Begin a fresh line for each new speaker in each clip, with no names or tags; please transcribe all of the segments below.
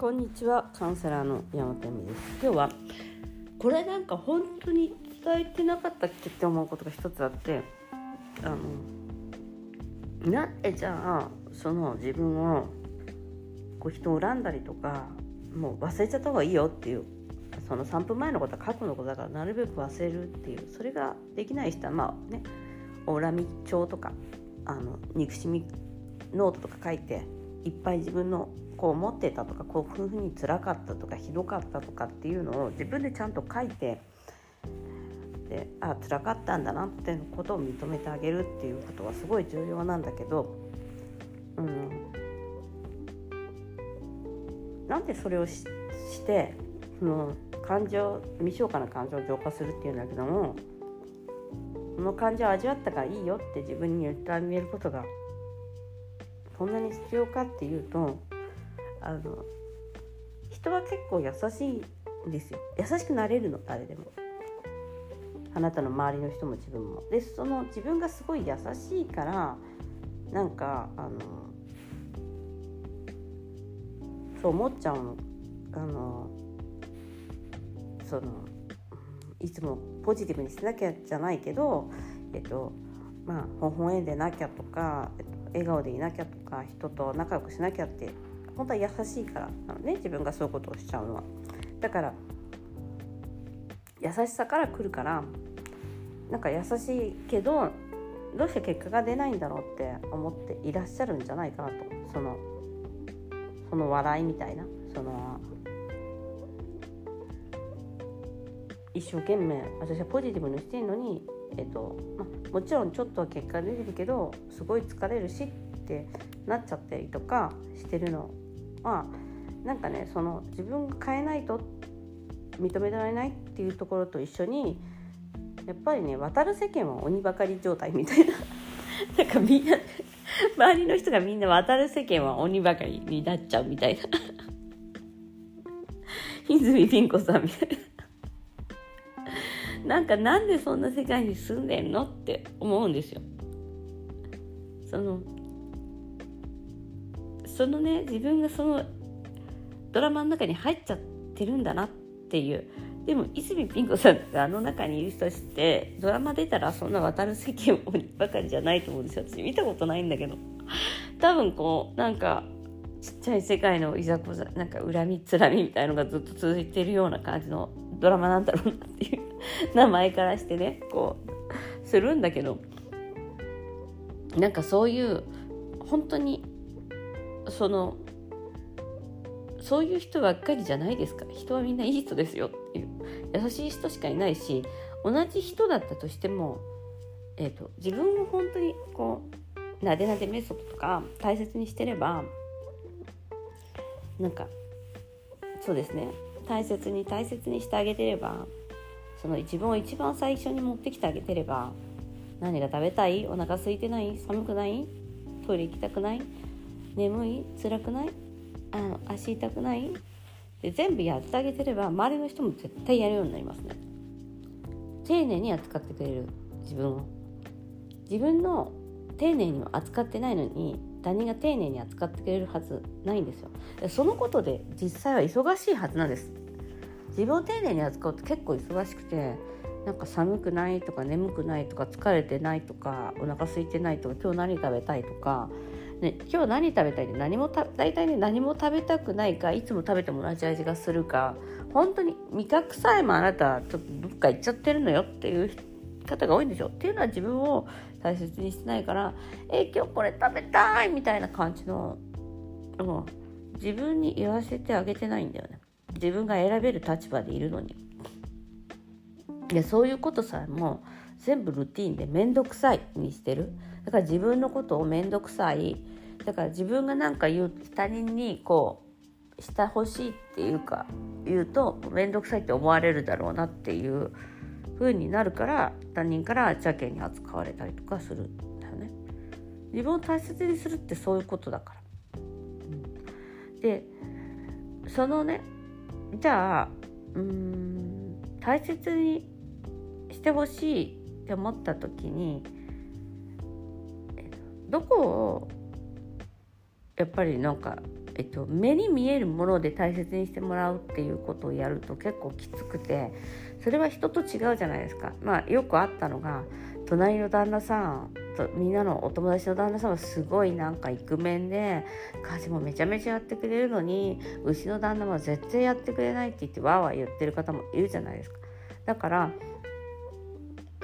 こんにちは。カウンセラーの山本恵美です。今日はこれなんか本当に伝えてなかったっけって思うことが一つあってあのなんでじゃあその自分をこう人を恨んだりとかもう忘れちゃった方がいいよっていうその3分前のことは過去のことだからなるべく忘れるっていうそれができない人はまあね恨み帳とかあの憎しみノートとか書いていっぱい自分のこう思ってたとかこういうふうに辛かったとかひどかったとかっていうのを自分でちゃんと書いてであ辛かったんだなってことを認めてあげるっていうことはすごい重要なんだけど、うん、なんでそれをししてその感情未消化な感情を浄化するっていうんだけどもこの感情を味わったからいいよって自分に言ってあげることがそんなに必要かっていうとあの人は結構優しいんですよ。優しくなれるの誰でも。あなたの周りの人も自分も。でその自分がすごい優しいからなんかあのそう思っちゃうの。あのそのいつもポジティブにしなきゃじゃないけどえっとまあ微笑んでなきゃとか、えっと、笑顔でいなきゃとか人と仲良くしなきゃって本当は優しいからなのね自分がそういうことをしちゃうのは。だから優しさから来るからなんか優しいけどどうして結果が出ないんだろうって思っていらっしゃるんじゃないかなとそのその笑いみたいなその一生懸命私はポジティブにしてるのに、えっとまもちろんちょっとは結果出てるけどすごい疲れるしってなっちゃったりとかしてるのはなんかねその自分が変えないと認められないっていうところと一緒にやっぱりね渡る世間は鬼ばかり状態みたいな。なんかみんな周りの人がみんな渡る世間は鬼ばかりになっちゃうみたいな。泉ピン子さんみたいな。なんかなんでそんな世界に住んでんのって思うんですよ。そのそのね自分がそのドラマの中に入っちゃってるんだなっていう。でも泉ピン子さんがあの中にいる人してドラマ出たらそんな渡る世間ばかりじゃないと思うんですよ。私見たことないんだけど。多分こうなんかちっちゃい世界のいざこざなんか恨みつらみみたいのがずっと続いてるような感じのドラマなんだろうなっていう。名前からしてねこうするんだけど。なんかそういう本当にそのそういう人ばっかりじゃないですか。人はみんないい人ですよっていう。優しい人しかいないし同じ人だったとしても、えーと、自分を本当にこうなでなでメソッドとか大切にしてればなんかそうですね。大切に大切にしてあげてればその自分を一番最初に持ってきてあげてれば何が食べたい？お腹空いてない？寒くない？トイレ行きたくない？眠い？辛くない？あの足痛くない？で全部やってあげてれば周りの人も絶対やるようになりますね。丁寧に扱ってくれる。自分を。自分の丁寧に扱ってないのに他人が丁寧に扱ってくれるはずないんですよ。そのことで実際は忙しいはずなんです。自分を丁寧に扱うと結構忙しくてなんか寒くないとか眠くないとか疲れてないとかお腹空いてないとか今日何食べたいとかね、今日何食べたいで何もた大体ね何も食べたくないかいつも食べても同じ味がするか本当に味覚さえもあなたちょっとどっか行っちゃってるのよっていう方が多いんでしょ。っていうのは自分を大切にしてないからえ今日これ食べたいみたいな感じの、うん、自分に言わせてあげてないんだよね。自分が選べる立場でいるのに。でそういうことさえも全部ルーティンで面倒くさいにしてる。だから自分のことを面倒くさいだから自分が何か言う他人にこうしてほしいっていうか言うと面倒くさいって思われるだろうなっていう風になるから他人から邪険に扱われたりとかするんだよね。自分を大切にするってそういうことだから。でそのねじゃあうん大切にしてほしいって思った時にどこをやっぱりなんかえっと、目に見えるもので大切にしてもらうっていうことをやると結構きつくてそれは人と違うじゃないですか。まあ、よくあったのが隣の旦那さんとみんなのお友達の旦那さんはすごいなんかイクメンで家事もめちゃめちゃやってくれるのにうちの旦那は絶対やってくれないって言ってわーわー言ってる方もいるじゃないですか。だから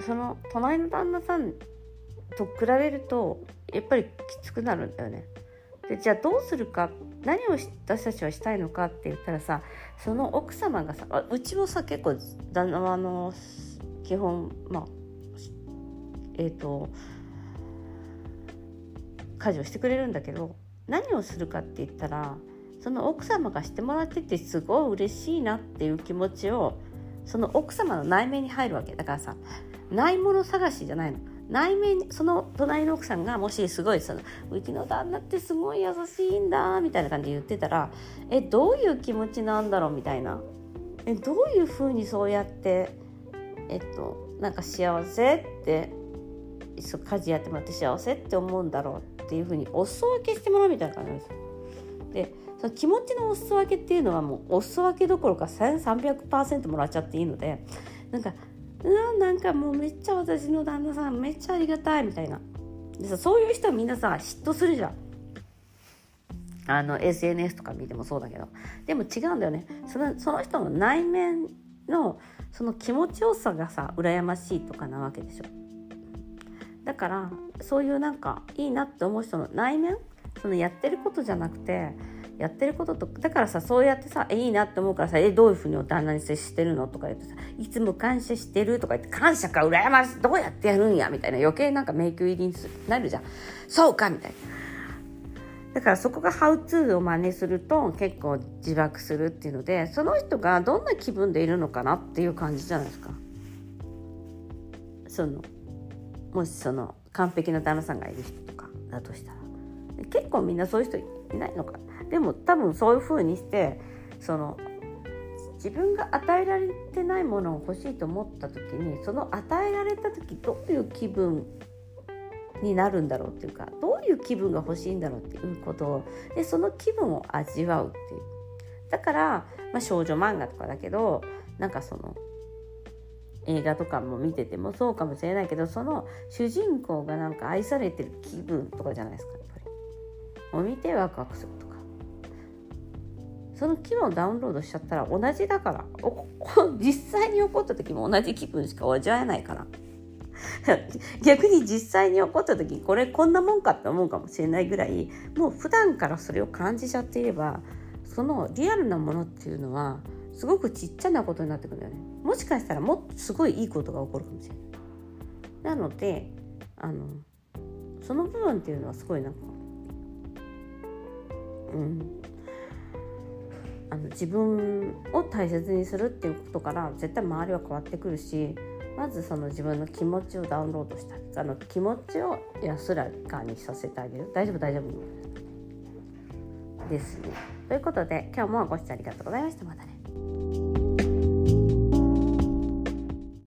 その隣の旦那さんと比べるとやっぱりきつくなるんだよね。でじゃあどうするか何を私たちはしたいのかって言ったらさその奥様がさうちもさ結構旦那はあの基本まあえっ、ー、と家事をしてくれるんだけど何をするかって言ったらその奥様がしてもらっててすごい嬉しいなっていう気持ちをその奥様の内面に入るわけだからさないもの探しじゃないの内面その隣の奥さんがもしすごいそのうちの旦那ってすごい優しいんだみたいな感じで言ってたらえどういう気持ちなんだろう？みたいなえどういうふうにそうやってえっとなんか幸せって家事やってもらって幸せって思うんだろうっていうふうにお裾分けしてもらうみたいな感じなんですよ。でその気持ちのお裾分けっていうのはもうお裾分けどころか1300%もらっちゃっていいのでなんかうわなんかもうめっちゃ私の旦那さんめっちゃありがたいみたいな。でさそういう人はみんなさ嫉妬するじゃん。あの SNS とか見てもそうだけど。でも違うんだよね。そのその人の内面のその気持ちよさがさ羨ましいとかなわけでしょ。だからそういうなんかいいなって思う人の内面そのやってることじゃなくてやってることとだからさそうやってさいいなって思うからさえどういうふうにお旦那に接してるのとか言ってさいつも感謝してるとか言って感謝か羨ましいどうやってやるんやみたいな余計なんか迷宮入りになるじゃん。そうかみたいな。だからそこがハウツーを真似すると結構自爆するっていうのでその人がどんな気分でいるのかなっていう感じじゃないですか。そのもしその完璧な旦那さんがいる人とかだとしたら。結構みんなそういう人いないのかでも多分そういう風にしてその自分が与えられてないものを欲しいと思った時にその与えられた時どういう気分になるんだろうっていうかどういう気分が欲しいんだろうっていうことをでその気分を味わうっていうだから、まあ、少女漫画とかだけどなんかその映画とかも見ててもそうかもしれないけどその主人公がなんか愛されてる気分とかじゃないですかやっぱり。を見てワクワクするとその気分をダウンロードしちゃったら同じだから実際に起こった時も同じ気分しか味わえないから。逆に実際に起こった時これこんなもんかって思うかもしれないぐらいもう普段からそれを感じちゃっていればそのリアルなものっていうのはすごくちっちゃなことになってくるんだよね。もしかしたらもっとすごいいいことが起こるかもしれない。なのであのその部分っていうのはすごいなんかうん。あの自分を大切にするっていうことから絶対周りは変わってくるしまずその自分の気持ちをダウンロードしたあの気持ちを安らかにさせてあげる。大丈夫大丈夫。ですね。ということで今日もご視聴ありがとうございました。またね。